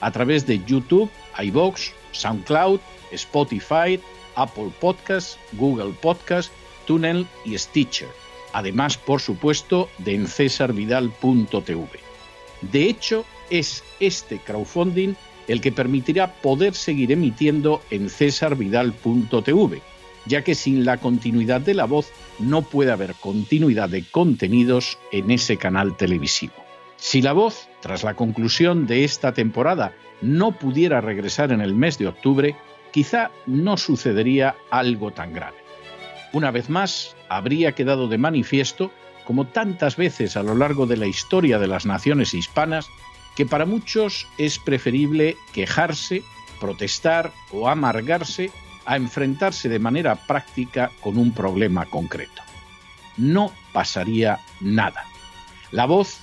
a través de YouTube, iBox, SoundCloud, Spotify, Apple Podcasts, Google Podcasts, Tunnel y Stitcher. Además, por supuesto, de en cesarvidal.tv. De hecho, es este crowdfunding el que permitirá poder seguir emitiendo en cesarvidal.tv, ya que sin la continuidad de la voz no puede haber continuidad de contenidos en ese canal televisivo. Si la voz, tras la conclusión de esta temporada, no pudiera regresar en el mes de octubre, quizá no sucedería algo tan grave. Una vez más, habría quedado de manifiesto como tantas veces a lo largo de la historia de las naciones hispanas, que para muchos es preferible quejarse, protestar o amargarse a enfrentarse de manera práctica con un problema concreto. No pasaría nada. La voz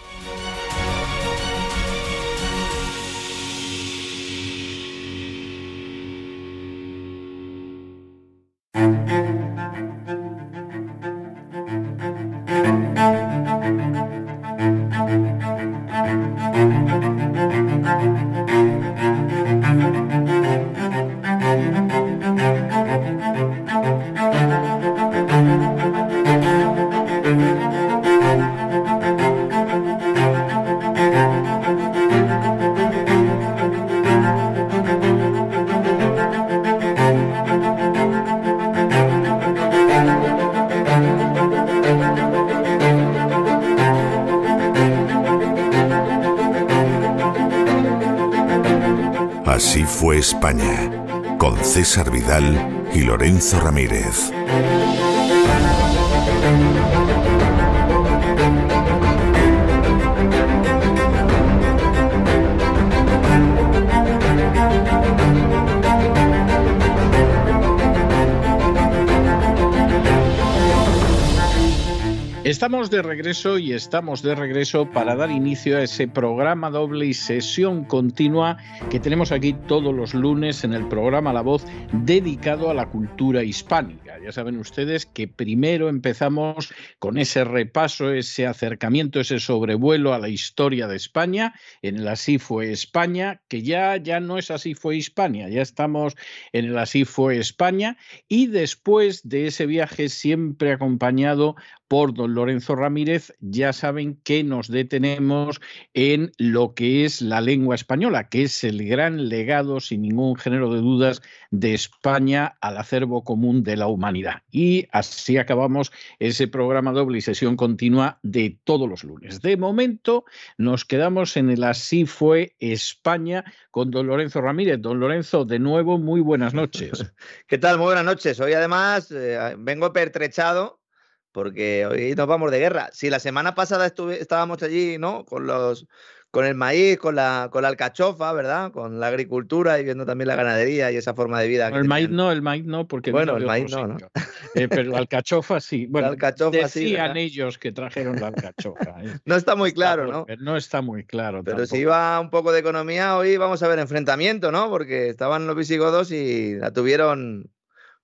España, con César Vidal y Lorenzo Ramírez. Estamos de regreso y estamos de regreso para dar inicio a ese programa doble y sesión continua que tenemos aquí todos los lunes en el programa La Voz dedicado a la cultura hispánica. Ya saben ustedes que primero empezamos con ese repaso, ese acercamiento, ese sobrevuelo a la historia de España en el Así fue España, que ya, ya no es Así fue España, ya estamos en el Así fue España y después de ese viaje siempre acompañado por don Lorenzo Ramírez, ya saben que nos detenemos en lo que es la lengua española, que es el gran legado, sin ningún género de dudas, de España al acervo común de la humanidad. Y así acabamos ese programa doble y sesión continua de todos los lunes. De momento nos quedamos en el Así fue España con don Lorenzo Ramírez. Don Lorenzo, de nuevo, muy buenas noches. ¿Qué tal? Muy buenas noches. Hoy además eh, vengo pertrechado porque hoy nos vamos de guerra. Si la semana pasada estábamos allí, ¿no? Con los con el maíz, con la, con la alcachofa, ¿verdad? Con la agricultura y viendo también la ganadería y esa forma de vida. el maíz no, el maíz no, porque bueno, el maíz no, ¿no? Eh, pero la alcachofa sí. Bueno, la alcachofa decían ellos que trajeron la alcachofa. ¿eh? no está muy claro, ¿no? No está muy claro. Pero si iba un poco de economía, hoy vamos a ver enfrentamiento, ¿no? Porque estaban los visigodos y la tuvieron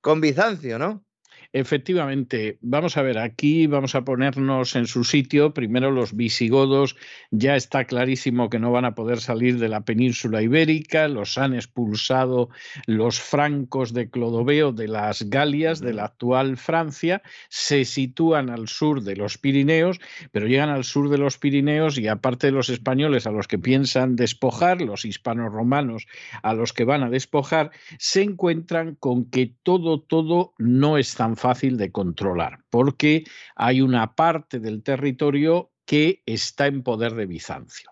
con Bizancio, ¿no? Efectivamente, vamos a ver, aquí vamos a ponernos en su sitio. Primero los visigodos, ya está clarísimo que no van a poder salir de la península ibérica, los han expulsado los francos de Clodoveo de las Galias, de la actual Francia, se sitúan al sur de los Pirineos, pero llegan al sur de los Pirineos y aparte de los españoles a los que piensan despojar, los hispanos romanos a los que van a despojar, se encuentran con que todo, todo no es tan fácil de controlar, porque hay una parte del territorio que está en poder de Bizancio.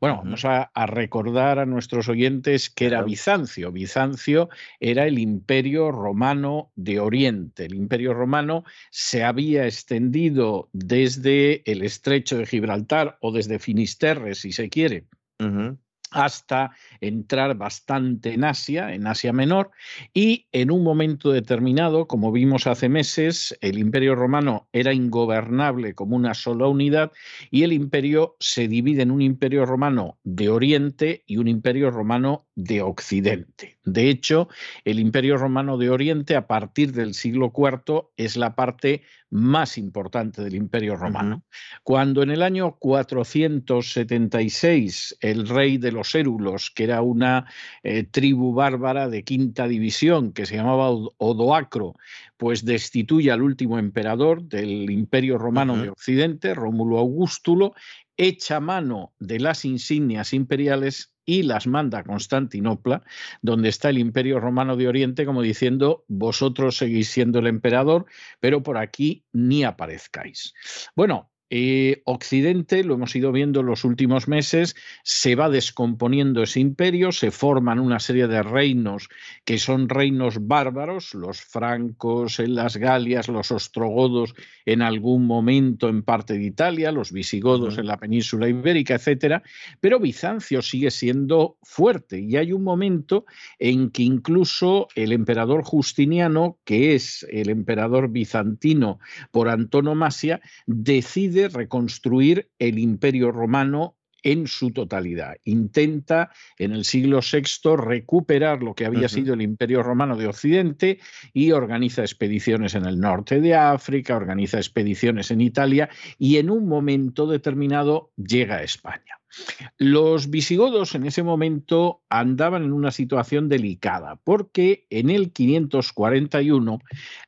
Bueno, vamos a, recordar a nuestros oyentes que era Bizancio. Bizancio era el imperio romano de Oriente. El imperio romano se había extendido desde el estrecho de Gibraltar o desde Finisterre, si se quiere, hasta entrar bastante en Asia, en Asia Menor, y en un momento determinado, como vimos hace meses, el imperio romano era ingobernable como una sola unidad y el imperio se divide en un imperio romano de Oriente y un imperio romano de Occidente. De hecho, el imperio romano de Oriente a partir del siglo IV es la parte más importante del Imperio Romano. Cuando en el año 476 el rey de los Érulos, que era una eh, tribu bárbara de quinta división que se llamaba Odoacro, pues destituye al último emperador del Imperio Romano de Occidente, Rómulo Augustulo, echa mano de las insignias imperiales y las manda a Constantinopla, donde está el Imperio Romano de Oriente, como diciendo, vosotros seguís siendo el emperador, pero por aquí ni aparezcáis. Bueno, eh, Occidente, lo hemos ido viendo en los últimos meses, se va descomponiendo ese imperio, se forman una serie de reinos que son reinos bárbaros, los francos en las Galias, los ostrogodos en algún momento en parte de Italia, los visigodos en la península ibérica, etcétera, pero Bizancio sigue siendo fuerte y hay un momento en que incluso el emperador Justiniano, que es el emperador bizantino por antonomasia, decide reconstruir el imperio romano en su totalidad. Intenta en el siglo VI recuperar lo que había sido el Imperio Romano de Occidente y organiza expediciones en el norte de África, organiza expediciones en Italia y en un momento determinado llega a España. Los visigodos en ese momento andaban en una situación delicada porque en el 541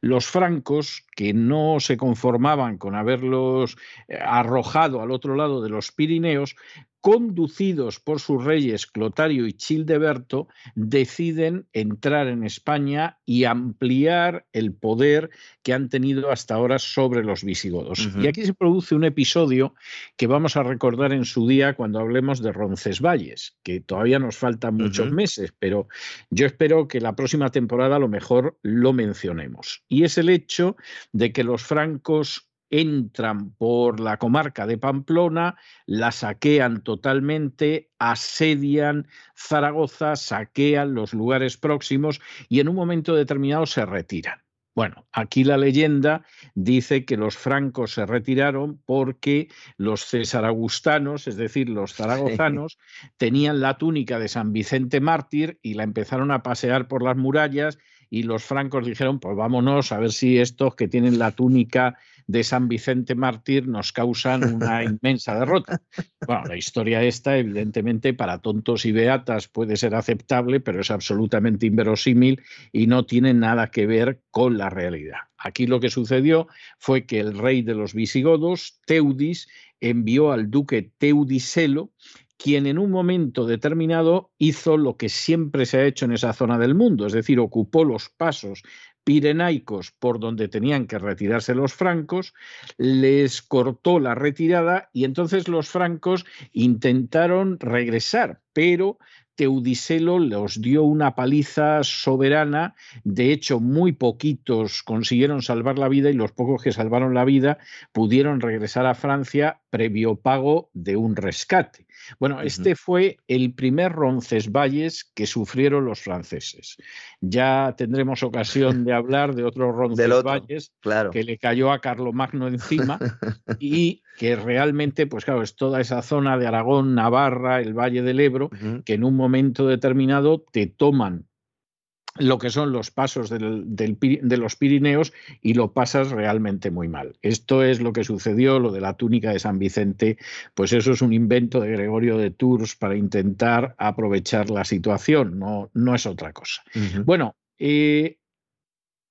los francos, que no se conformaban con haberlos eh, arrojado al otro lado de los Pirineos, conducidos por sus reyes Clotario y Childeberto, deciden entrar en España y ampliar el poder que han tenido hasta ahora sobre los visigodos. Y aquí se produce un episodio que vamos a recordar en su día cuando hablemos de Roncesvalles, que todavía nos faltan muchos meses, pero yo espero que la próxima temporada a lo mejor lo mencionemos. Y es el hecho de que los francos entran por la comarca de Pamplona, la saquean totalmente, asedian Zaragoza, saquean los lugares próximos y en un momento determinado se retiran. Bueno, aquí la leyenda dice que los francos se retiraron porque los cesaragustanos, es decir, los zaragozanos, tenían la túnica de San Vicente Mártir y la empezaron a pasear por las murallas y los francos dijeron, pues vámonos a ver si estos que tienen la túnica de San Vicente Mártir nos causan una inmensa derrota. Bueno, la historia esta, evidentemente, para tontos y beatas puede ser aceptable, pero es absolutamente inverosímil y no tiene nada que ver con la realidad. Aquí lo que sucedió fue que el rey de los visigodos, Teudis, envió al duque Teudiselo quien en un momento determinado hizo lo que siempre se ha hecho en esa zona del mundo, es decir, ocupó los pasos pirenaicos por donde tenían que retirarse los francos, les cortó la retirada y entonces los francos intentaron regresar, pero Teudicelo los dio una paliza soberana, de hecho muy poquitos consiguieron salvar la vida y los pocos que salvaron la vida pudieron regresar a Francia previo pago de un rescate. Bueno, este fue el primer Roncesvalles que sufrieron los franceses. Ya tendremos ocasión de hablar de otro Roncesvalles claro. que le cayó a Carlomagno encima y que realmente, pues claro, es toda esa zona de Aragón, Navarra, el Valle del Ebro, que en un momento determinado te toman lo que son los pasos de los Pirineos y lo pasas realmente muy mal. Esto es lo que sucedió, lo de la túnica de San Vicente, pues eso es un invento de Gregorio de Tours para intentar aprovechar la situación, no, no es otra cosa. Bueno, eh,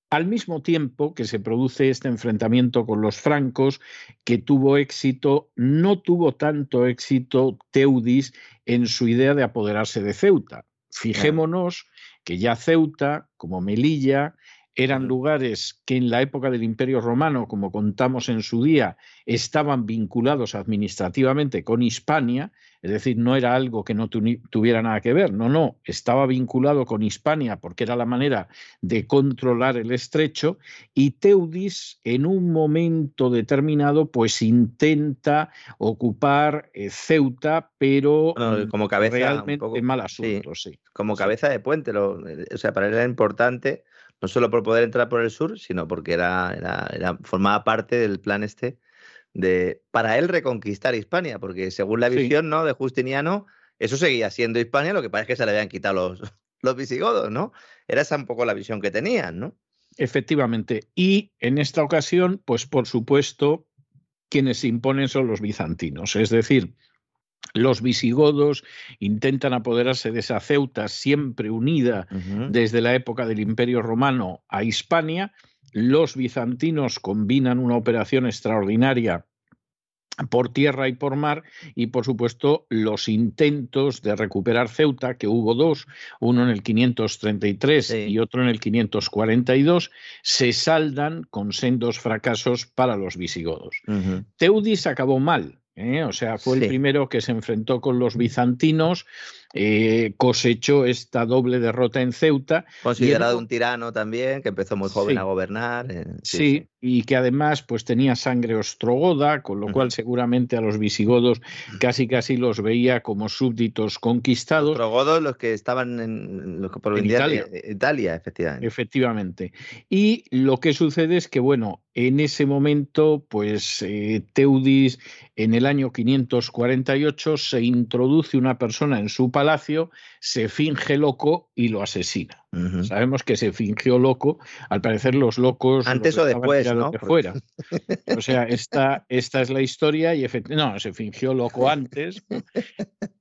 al mismo tiempo que se produce este enfrentamiento con los francos, que tuvo éxito, no tuvo tanto éxito Teudis en su idea de apoderarse de Ceuta. Fijémonos que ya Ceuta, como Melilla, eran lugares que en la época del Imperio Romano, como contamos en su día, estaban vinculados administrativamente con Hispania, es decir, no era algo que no tuviera nada que ver, no, no, estaba vinculado con Hispania porque era la manera de controlar el estrecho y Teudis en un momento determinado pues intenta ocupar eh, Ceuta, pero como cabeza realmente un mal asunto, sí, Como cabeza de puente, o sea, para él era importante no solo por poder entrar por el sur, sino porque era, era, formaba parte del plan este de, para él reconquistar Hispania, porque según la visión ¿no? de Justiniano, eso seguía siendo Hispania, lo que es que se le habían quitado los, los visigodos, ¿no? Era esa un poco la visión que tenían, ¿no? Efectivamente. Y en esta ocasión, pues por supuesto, quienes se imponen son los bizantinos. Es decir, los visigodos intentan apoderarse de esa Ceuta siempre unida desde la época del Imperio Romano a Hispania. Los bizantinos combinan una operación extraordinaria por tierra y por mar y por supuesto los intentos de recuperar Ceuta, que hubo dos, uno en el 533 y otro en el 542, se saldan con sendos fracasos para los visigodos. Teudis acabó mal, ¿eh? O sea, fue el primero que se enfrentó con los bizantinos eh, cosechó esta doble derrota en Ceuta. Considerado un tirano también, que empezó muy joven a gobernar. Eh, sí, y que además pues tenía sangre ostrogoda, con lo cual seguramente a los visigodos casi casi los veía como súbditos conquistados. Ostrogodos los que estaban en, los que por Italia. Italia, efectivamente. Efectivamente. Y lo que sucede es que, bueno, en ese momento, pues eh, Teudis, en el año 548, se introduce una persona en su palacio, se finge loco y lo asesina. Sabemos que se fingió loco, al parecer los locos... Antes o después, ¿no? fuera. O sea, esta, esta es la historia y no, se fingió loco antes.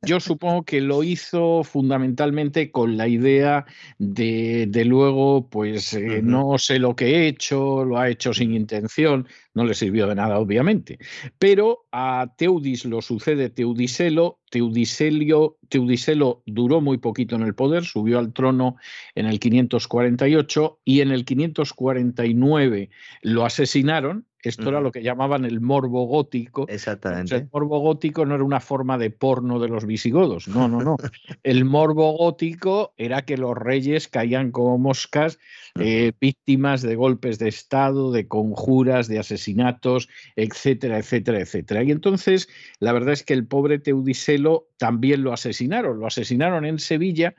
Yo supongo que lo hizo fundamentalmente con la idea de, de luego, pues eh, no sé lo que he hecho, lo ha hecho sin intención, no le sirvió de nada, obviamente. Pero a Teudis lo sucede Teudiselo. Teudiselio, Teudiselo duró muy poquito en el poder, subió al trono en el 548 y en el 549 lo asesinaron esto era lo que llamaban el morbo gótico. Exactamente. el morbo gótico no era una forma de porno de los visigodos. No, no, no. el morbo gótico era que los reyes caían como moscas, eh, víctimas de golpes de Estado, de conjuras, de asesinatos, etcétera, etcétera, etcétera. Y entonces, la verdad es que el pobre Teudiselo también lo asesinaron. Lo asesinaron en Sevilla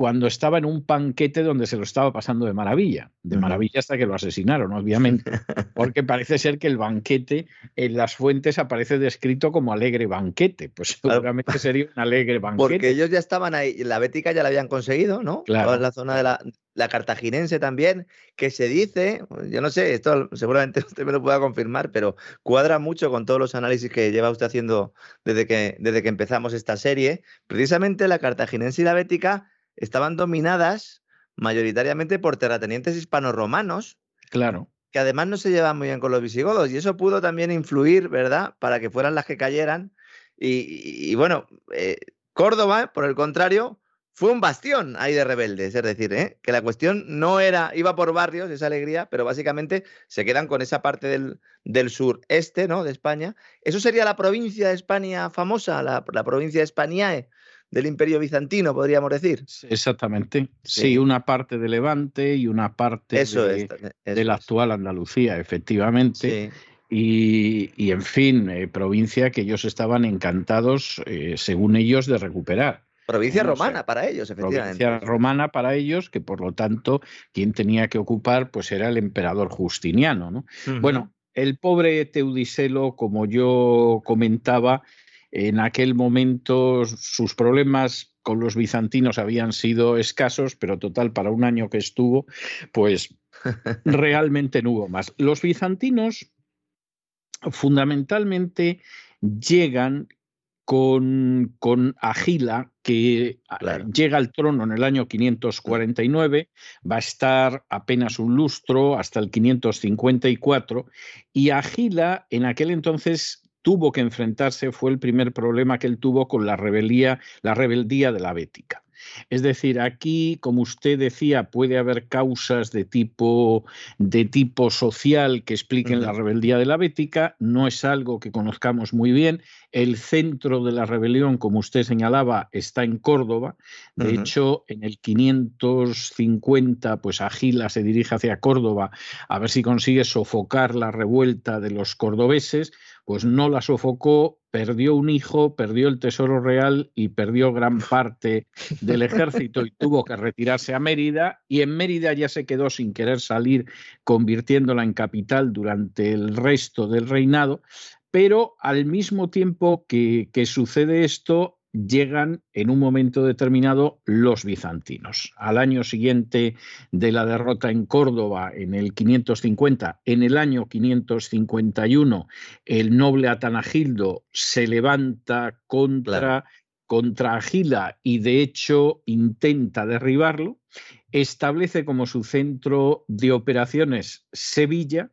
cuando estaba en un panquete donde se lo estaba pasando de maravilla, de maravilla hasta que lo asesinaron, obviamente, porque parece ser que el banquete en las fuentes aparece descrito como alegre banquete, pues seguramente sería un alegre banquete. Porque ellos ya estaban ahí, la bética ya la habían conseguido, ¿no? Claro. la zona de la, la cartaginense también, que se dice, yo no sé, esto seguramente usted me lo pueda confirmar, pero cuadra mucho con todos los análisis que lleva usted haciendo desde que, desde que empezamos esta serie. Precisamente la cartaginense y la bética estaban dominadas mayoritariamente por terratenientes hispanos-romanos. Claro. Que además no se llevaban muy bien con los visigodos y eso pudo también influir, ¿verdad?, para que fueran las que cayeran. Y, bueno, eh, Córdoba, por el contrario, fue un bastión ahí de rebeldes, es decir, ¿eh? que la cuestión no era, iba por barrios, esa alegría, pero básicamente se quedan con esa parte del, del sureste ¿no? de España. Eso sería la provincia de España famosa, la, la provincia de Espaniae, del Imperio Bizantino, podríamos decir. Exactamente. Sí, una parte de Levante y una parte de, la actual Andalucía, efectivamente. y, en fin, eh, provincia que ellos estaban encantados, eh, según ellos, de recuperar. Provincia romana para ellos, efectivamente. Provincia romana para ellos, que por lo tanto quien tenía que ocupar pues era el emperador Justiniano. ¿no? Bueno, el pobre Teudiselo, como yo comentaba, en aquel momento sus problemas con los bizantinos habían sido escasos, pero total, para un año que estuvo, pues realmente no hubo más. Los bizantinos fundamentalmente llegan con, con Agila, que ah, llega al trono en el año 549, va a estar apenas un lustro hasta el 554, y Agila en aquel entonces tuvo que enfrentarse, fue el primer problema que él tuvo con la rebelía, la rebeldía de la Bética. Es decir, aquí, como usted decía, puede haber causas de tipo, de tipo social que expliquen la rebeldía de la Bética. No es algo que conozcamos muy bien. El centro de la rebelión, como usted señalaba, está en Córdoba. De hecho, en el 550, pues Agila se dirige hacia Córdoba a ver si consigue sofocar la revuelta de los cordobeses pues no la sofocó, perdió un hijo, perdió el tesoro real y perdió gran parte del ejército y tuvo que retirarse a Mérida y en Mérida ya se quedó sin querer salir, convirtiéndola en capital durante el resto del reinado, pero al mismo tiempo que, que sucede esto, llegan en un momento determinado los bizantinos. Al año siguiente de la derrota en Córdoba, en el 550, en el año 551, el noble Atanagildo se levanta contra, contra Agila y de hecho intenta derribarlo, establece como su centro de operaciones Sevilla,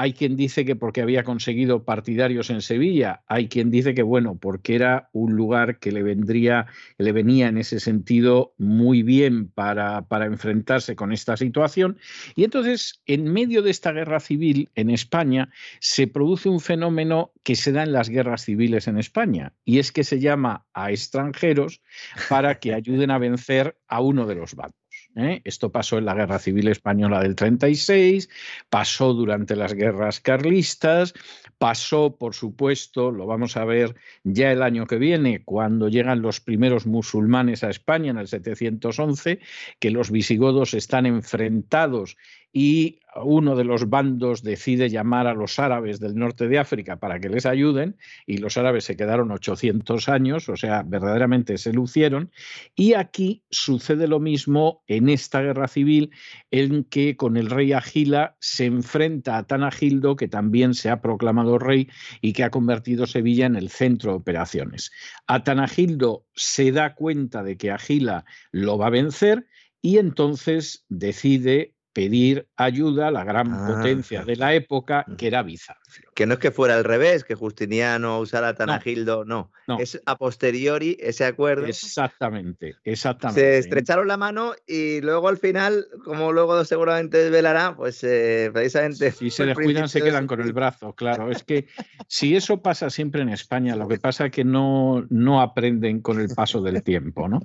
hay quien dice que porque había conseguido partidarios en Sevilla, hay quien dice que bueno, porque era un lugar que le vendría, le venía en ese sentido muy bien para, para enfrentarse con esta situación. Y entonces, en medio de esta guerra civil en España, se produce un fenómeno que se da en las guerras civiles en España, y es que se llama a extranjeros para que ayuden a vencer a uno de los bandos. ¿Eh? Esto pasó en la Guerra Civil Española del 36, pasó durante las guerras carlistas, pasó, por supuesto, lo vamos a ver ya el año que viene, cuando llegan los primeros musulmanes a España en el 711, que los visigodos están enfrentados y uno de los bandos decide llamar a los árabes del norte de África para que les ayuden y los árabes se quedaron 800 años, o sea, verdaderamente se lucieron. Y aquí sucede lo mismo en esta guerra civil en que con el rey Agila se enfrenta a Tanagildo, que también se ha proclamado rey y que ha convertido Sevilla en el centro de operaciones. Atanagildo se da cuenta de que Agila lo va a vencer y entonces decide pedir ayuda a la gran ah, potencia de la época, que era Bizancio. Que no es que fuera al revés, que Justiniano usara a Tanagildo, no, Es a posteriori ese acuerdo. Exactamente, exactamente. Se estrecharon la mano y luego al final, como luego seguramente velará, pues eh, precisamente. Si se descuidan, se quedan con el brazo, claro. Es que si eso pasa siempre en España, lo que pasa es que no, no aprenden con el paso del tiempo, ¿no?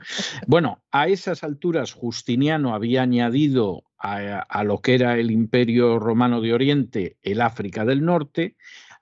Bueno, a esas alturas Justiniano había añadido a, lo que era el imperio romano de Oriente, el África del Norte.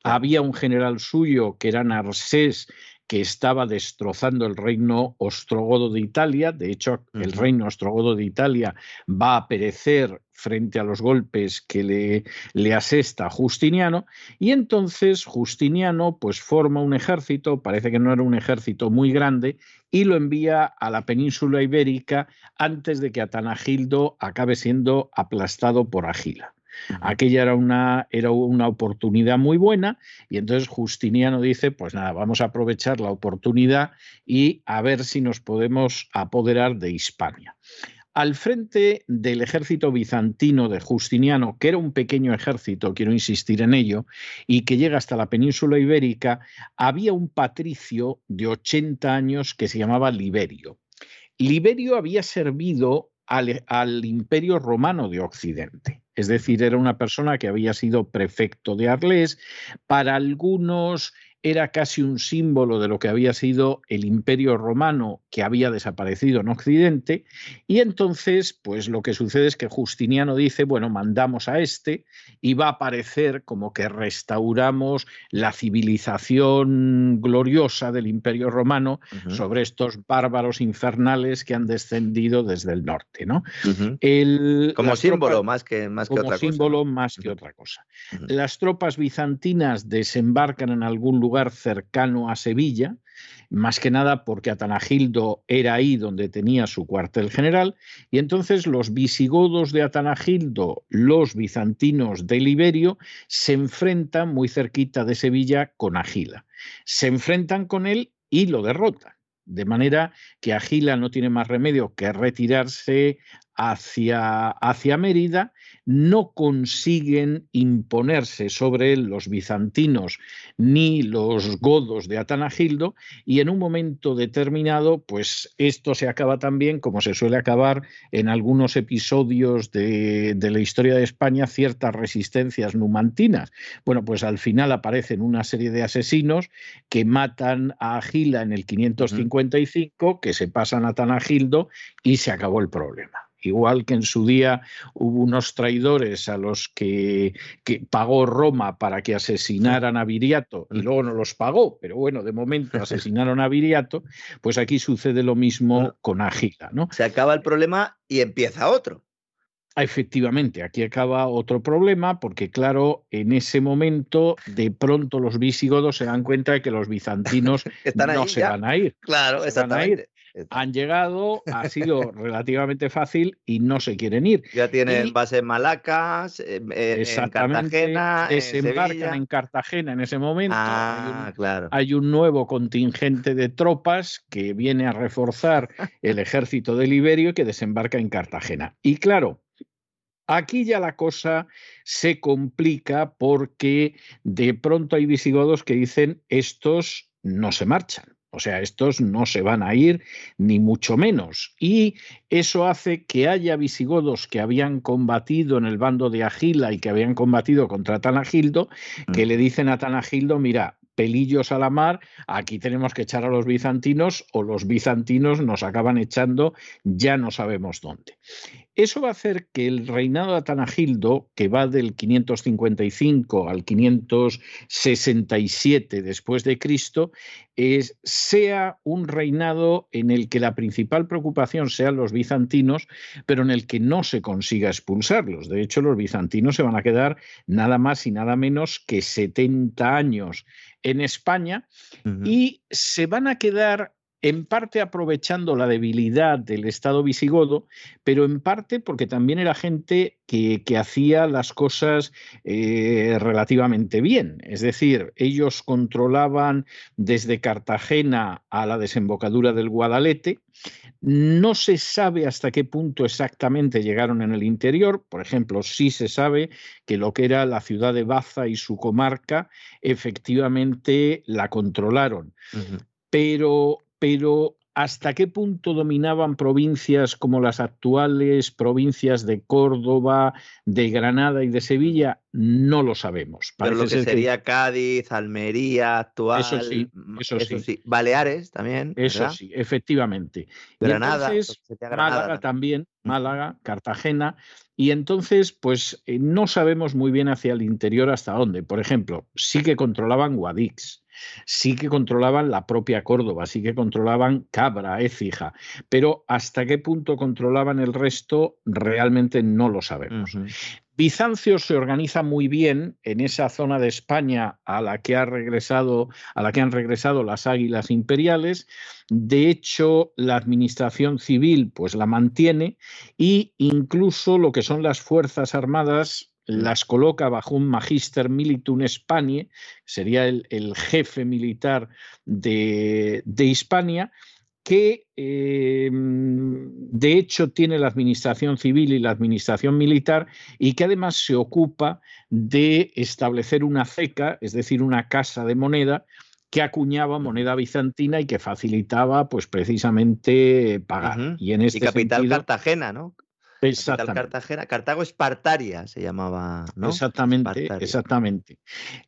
Había un general suyo que era Narsés, que estaba destrozando el reino ostrogodo de Italia. De hecho, el reino ostrogodo de Italia va a perecer frente a los golpes que le, le, asesta Justiniano. Y entonces Justiniano pues forma un ejército, parece que no era un ejército muy grande, y lo envía a la península ibérica antes de que Atanagildo acabe siendo aplastado por Agila. Aquella era una, era una oportunidad muy buena y entonces Justiniano dice, pues nada, vamos a aprovechar la oportunidad y a ver si nos podemos apoderar de Hispania. Al frente del ejército bizantino de Justiniano, que era un pequeño ejército, quiero insistir en ello, y que llega hasta la península ibérica, había un patricio de 80 años que se llamaba Liberio. Liberio había servido al, imperio romano de Occidente. Es decir, era una persona que había sido prefecto de Arles. Para algunos era casi un símbolo de lo que había sido el imperio romano que había desaparecido en Occidente, y entonces, pues lo que sucede es que Justiniano dice, bueno, mandamos a este y va a parecer como que restauramos la civilización gloriosa del imperio romano sobre estos bárbaros infernales que han descendido desde el norte, ¿no? el, como símbolo más que, más que otra símbolo más que otra cosa. Las tropas bizantinas desembarcan en algún lugar cercano a Sevilla, más que nada porque Atanagildo era ahí donde tenía su cuartel general, y entonces los visigodos de Atanagildo, los bizantinos de Liberio, se enfrentan muy cerquita de Sevilla con Agila. Se enfrentan con él y lo derrotan. De manera que Agila no tiene más remedio que retirarse hacia, hacia Mérida no consiguen imponerse sobre él los bizantinos ni los godos de Atanagildo y en un momento determinado pues esto se acaba también como se suele acabar en algunos episodios de, de la historia de España ciertas resistencias numantinas. Bueno, pues al final aparecen una serie de asesinos que matan a Agila en el 555, que se pasan a Atanagildo y se acabó el problema igual que en su día hubo unos traidores a los que, pagó Roma para que asesinaran a Viriato y luego no los pagó, pero bueno, de momento asesinaron a Viriato, pues aquí sucede lo mismo con Agila. ¿no? Se acaba el problema y empieza otro. Efectivamente, aquí acaba otro problema porque, claro, en ese momento de pronto los visigodos se dan cuenta de que los bizantinos no se van a ir. Claro, exactamente han llegado, ha sido relativamente fácil y no se quieren ir. Ya tienen base en Malacas, en, Cartagena. Desembarcan en, Cartagena en ese momento. Ah, claro. Hay un nuevo contingente de tropas que viene a reforzar el ejército de Liberio y que desembarca en Cartagena. Y claro, Aquí ya la cosa se complica porque de pronto hay visigodos que dicen estos no se marchan. O sea, estos no se van a ir, ni mucho menos. Y eso hace que haya visigodos que habían combatido en el bando de Agila y que habían combatido contra Tanagildo, que mm. le dicen a Tanagildo, mira, pelillos a la mar, aquí tenemos que echar a los bizantinos o los bizantinos nos acaban echando, ya no sabemos dónde. Eso va a hacer que el reinado de Atanagildo, que va del 555 al 567 después de Cristo, sea un reinado en el que la principal preocupación sean los bizantinos, pero en el que no se consiga expulsarlos. De hecho, los bizantinos se van a quedar nada más y nada menos que 70 años en España y se van a quedar en parte aprovechando la debilidad del Estado visigodo, pero en parte porque también era gente que, hacía las cosas eh, relativamente bien. Es decir, ellos controlaban desde Cartagena a la desembocadura del Guadalete. No se sabe hasta qué punto exactamente llegaron en el interior. Por ejemplo, sí se sabe que lo que era la ciudad de Baza y su comarca efectivamente la controlaron. Pero pero ¿hasta qué punto dominaban provincias como las actuales provincias de Córdoba, de Granada y de Sevilla? No lo sabemos. Pero lo que sería Cádiz, Almería, actual. Eso sí, eso, sí. Baleares también. Eso sí, efectivamente. Granada. Málaga también, Málaga, Cartagena. Y entonces, pues eh, no sabemos muy bien hacia el interior hasta dónde. Por ejemplo, sí que controlaban Guadix sí que controlaban la propia Córdoba, sí que controlaban Cabra, Écija, pero hasta qué punto controlaban el resto realmente no lo sabemos. Bizancio se organiza muy bien en esa zona de España a la que ha regresado, a la que han regresado las águilas imperiales. De hecho, la administración civil pues la mantiene e incluso lo que son las fuerzas armadas las coloca bajo un magister militum Spanie, sería el, jefe militar de, Hispania, que em, de hecho tiene la administración civil y la administración militar y que además se ocupa de establecer una ceca, es decir, una casa de moneda que acuñaba moneda bizantina y que facilitaba pues precisamente pagar. Y en este capital Cartagena, ¿no? Cartagena, Cartago Espartaria se llamaba, ¿no? Exactamente, exactamente.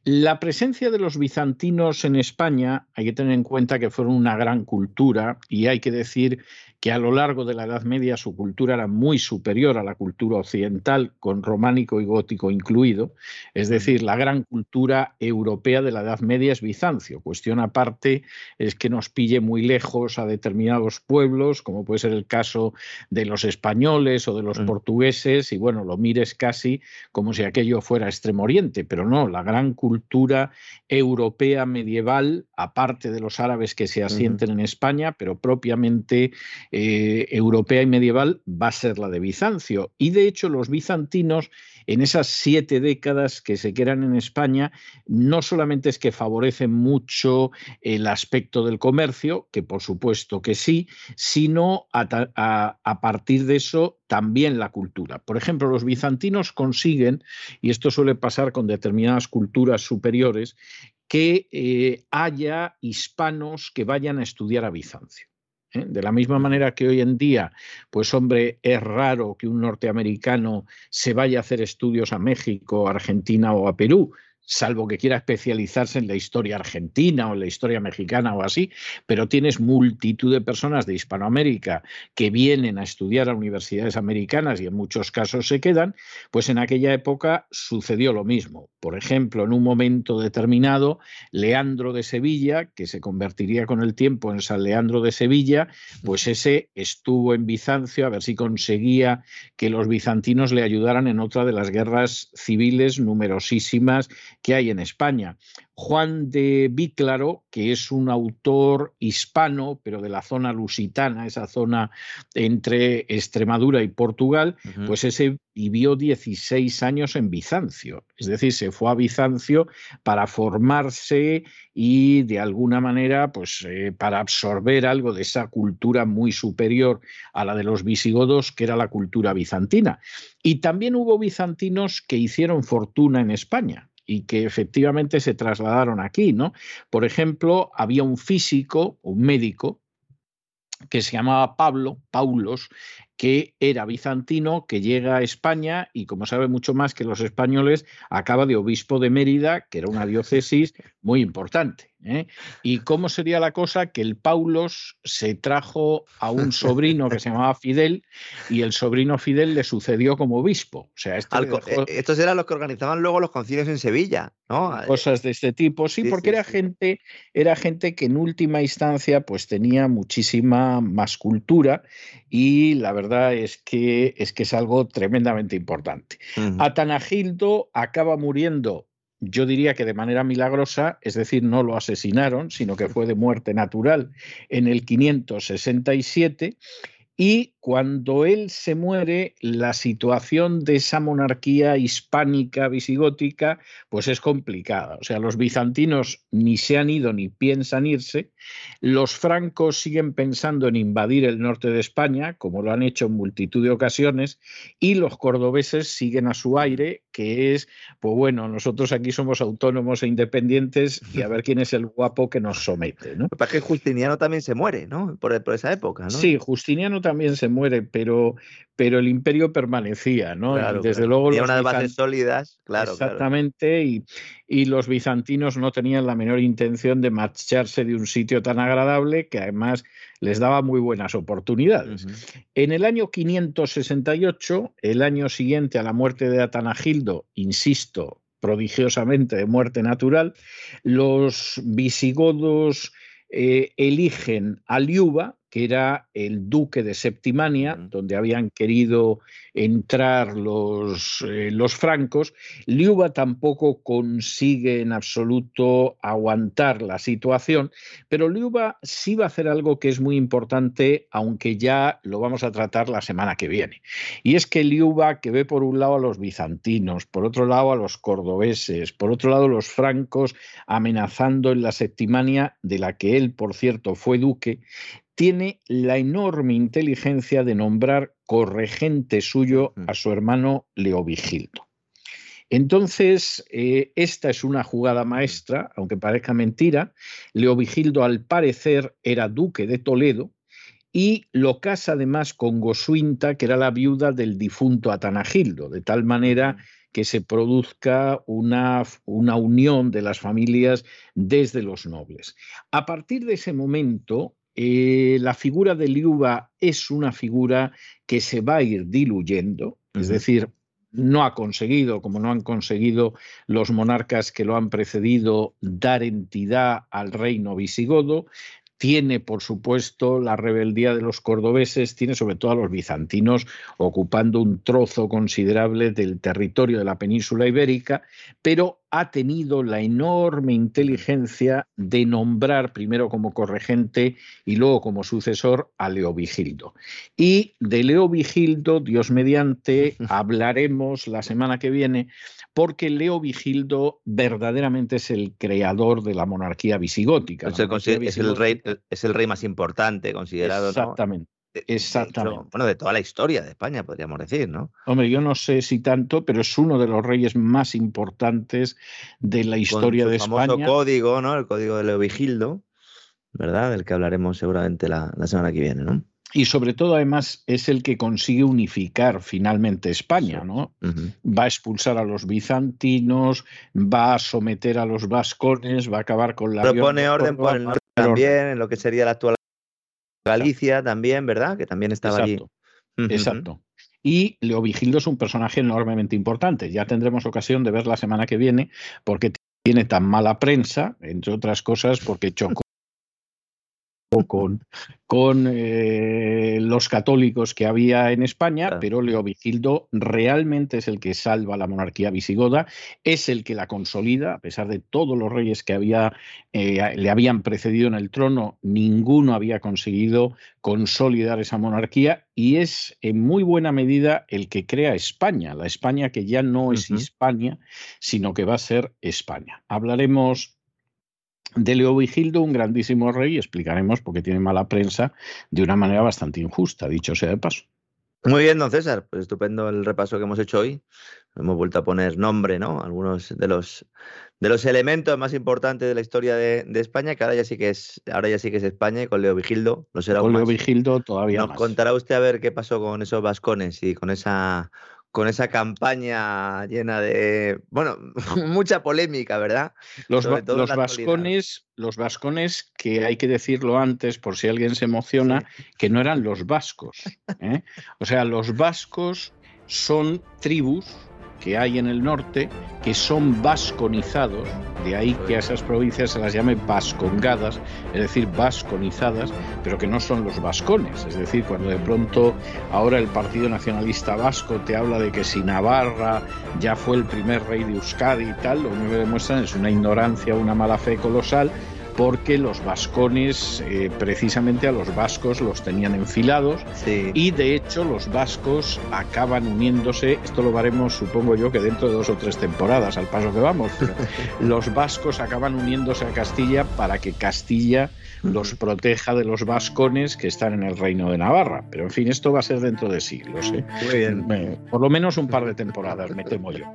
La presencia de los bizantinos en España hay que tener en cuenta que fueron una gran cultura y hay que decir que a lo largo de la Edad Media su cultura era muy superior a la cultura occidental, con románico y gótico incluido. Es decir, la gran cultura europea de la Edad Media es Bizancio. Cuestión aparte es que nos pille muy lejos a determinados pueblos, como puede ser el caso de los españoles o de los portugueses, y bueno, lo mires casi como si aquello fuera Extremo Oriente, pero no, la gran cultura europea medieval, aparte de los árabes que se asienten en España, pero propiamente eh, europea y medieval va a ser la de Bizancio. Y de hecho los bizantinos en esas siete décadas que se quedan en España, no solamente es que favorecen mucho el aspecto del comercio, que por supuesto que sí, sino a, partir de eso también la cultura. Por ejemplo, los bizantinos consiguen, y esto suele pasar con determinadas culturas superiores, que eh, haya hispanos que vayan a estudiar a Bizancio. ¿Eh? De la misma manera que hoy en día, pues hombre, es raro que un norteamericano se vaya a hacer estudios a México, Argentina o a Perú salvo que quiera especializarse en la historia argentina o en la historia mexicana o así, pero tienes multitud de personas de Hispanoamérica que vienen a estudiar a universidades americanas y en muchos casos se quedan, pues en aquella época sucedió lo mismo. Por ejemplo, en un momento determinado, Leandro de Sevilla, que se convertiría con el tiempo en San Leandro de Sevilla, pues ese estuvo en Bizancio a ver si conseguía que los bizantinos le ayudaran en otra de las guerras civiles numerosísimas que hay en España. Juan de Víclaro, que es un autor hispano, pero de la zona lusitana, esa zona entre Extremadura y Portugal, pues ese vivió 16 años en Bizancio. Es decir, se fue a Bizancio para formarse y de alguna manera, pues eh, para absorber algo de esa cultura muy superior a la de los visigodos, que era la cultura bizantina. Y también hubo bizantinos que hicieron fortuna en España y que efectivamente se trasladaron aquí, ¿no? Por ejemplo, había un físico, un médico, que se llamaba Pablo, Paulos, que era bizantino, que llega a España y, como sabe mucho más que los españoles, acaba de obispo de Mérida, que era una diócesis muy importante. ¿eh? ¿Y cómo sería la cosa? Que el Paulos se trajo a un sobrino que se llamaba Fidel y el sobrino Fidel le sucedió como obispo. O sea, este eh, Estos eran los que organizaban luego los concilios en Sevilla, ¿no? Cosas de este tipo, sí, porque era gente, era gente que en última instancia pues tenía muchísima más cultura y la verdad es que es, que es algo tremendamente importante. Atanagildo acaba muriendo yo diría que de manera milagrosa, es decir, no lo asesinaron, sino que fue de muerte natural en el 567 y cuando él se muere, la situación de esa monarquía hispánica visigótica pues es complicada. O sea, los bizantinos ni se han ido ni piensan irse, los francos siguen pensando en invadir el norte de España, como lo han hecho en multitud de ocasiones, y los cordobeses siguen a su aire, que es, pues bueno, nosotros aquí somos autónomos e independientes y a ver quién es el guapo que nos somete. ¿no? que Justiniano también se muere, ¿no? Por, por esa época, ¿no? Sí, Justiniano también se muere, pero, pero el imperio permanecía, ¿no? desde luego unas bases sólidas, claro. Exactamente, Y, y los bizantinos no tenían la menor intención de marcharse de un sitio tan agradable que además les daba muy buenas oportunidades. En el año 568, el año siguiente a la muerte de Atanagildo, insisto, prodigiosamente de muerte natural, los visigodos eh, eligen a Liuba, que era el duque de Septimania, donde habían querido entrar los, eh, los francos. Liuba tampoco consigue en absoluto aguantar la situación, pero Liuba sí va a hacer algo que es muy importante, aunque ya lo vamos a tratar la semana que viene. Y es que Liuba, que ve por un lado a los bizantinos, por otro lado a los cordobeses, por otro lado los francos amenazando en la Septimania, de la que él, por cierto, fue duque, tiene la enorme inteligencia de nombrar corregente suyo a su hermano Leovigildo. Entonces, eh, esta es una jugada maestra, aunque parezca mentira. Leovigildo, al parecer, era duque de Toledo y lo casa además con Gosuinta, que era la viuda del difunto Atanagildo, de tal manera que se produzca una, una, unión de las familias desde los nobles. A partir de ese momento, eh, la figura de Liuba es una figura que se va a ir diluyendo, es decir, no ha conseguido, como no han conseguido los monarcas que lo han precedido, dar entidad al reino visigodo, tiene, por supuesto, la rebeldía de los cordobeses, tiene sobre todo a los bizantinos ocupando un trozo considerable del territorio de la península ibérica, pero ha tenido la enorme inteligencia de nombrar primero como corregente y luego como sucesor a Leovigildo. Y de Leovigildo, Dios mediante, hablaremos la semana que viene, porque Leovigildo verdaderamente es el creador de la monarquía visigótica. Es, el, rey, es el rey más importante considerado. Exactamente. Exactamente. bueno, de toda la historia de España, podríamos decir, ¿no? Hombre, yo no sé si tanto, pero es uno de los reyes más importantes de la historia Con su de famoso código, ¿no? El código de Leovigildo, ¿verdad? Del que hablaremos seguramente la, semana que viene, ¿no? Y sobre todo, además, es el que consigue unificar finalmente España, ¿no? Va a expulsar a los bizantinos, va a someter a los vascones, va a acabar con la. Propone orden por el norte también, en lo que sería la actual Galicia también, ¿verdad? Que también estaba Exacto. allí. Exacto. Y Leovigildo es un personaje enormemente importante. Ya tendremos ocasión de ver la semana que viene porque tiene tan mala prensa, entre otras cosas, porque chocó con, con eh, los católicos que había en España, pero Leovigildo realmente es el que salva la monarquía visigoda, es el que la consolida, a pesar de todos los reyes que había, eh, le habían precedido en el trono, ninguno había conseguido consolidar esa monarquía y es en muy buena medida el que crea España, la España que ya no es España, sino que va a ser España. Hablaremos de Leovigildo, un grandísimo rey, explicaremos por qué tiene mala prensa de una manera bastante injusta, dicho sea de paso. Muy bien, don César, pues estupendo el repaso que hemos hecho hoy. Hemos vuelto a poner nombre, ¿no? Algunos de los de los elementos más importantes de la historia de, España, que ahora ya sí que es, ahora ya sí que es España, y con Leo Vigildo lo será Con Leo Vigildo todavía Nos contará usted a ver qué pasó con esos vascones y con esa con esa campaña llena de, bueno, mucha polémica, ¿verdad? Los, los vascones, los vascones, que hay que decirlo antes, por si alguien se emociona, que no eran los vascos. ¿eh? O sea, los vascos son tribus que hay en el norte que son vasconizados, de ahí que a esas provincias se las llame vascongadas, es decir, vasconizadas, pero que no son los vascones. Es decir, cuando de pronto ahora el Partido Nacionalista Vasco te habla de que si Navarra ya fue el primer rey de Euskadi y tal, lo único que demuestran es una ignorancia, una mala fe colosal porque los vascones, eh, precisamente a los vascos los tenían enfilados y de hecho los vascos acaban uniéndose, esto lo haremos supongo yo que dentro de dos o tres temporadas al paso que vamos, los vascos acaban uniéndose a Castilla para que Castilla los proteja de los vascones que están en el reino de Navarra. Pero en fin, esto va a ser dentro de siglos. ¿eh? Muy bien. por lo menos un par de temporadas, me temo yo.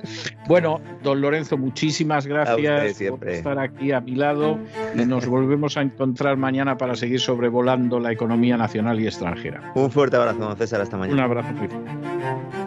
Bueno, don Lorenzo, muchísimas gracias por estar aquí a mi lado. Nos volvemos a encontrar mañana para seguir sobrevolando la economía nacional y extranjera. Un fuerte abrazo, don César. Hasta mañana. Un abrazo.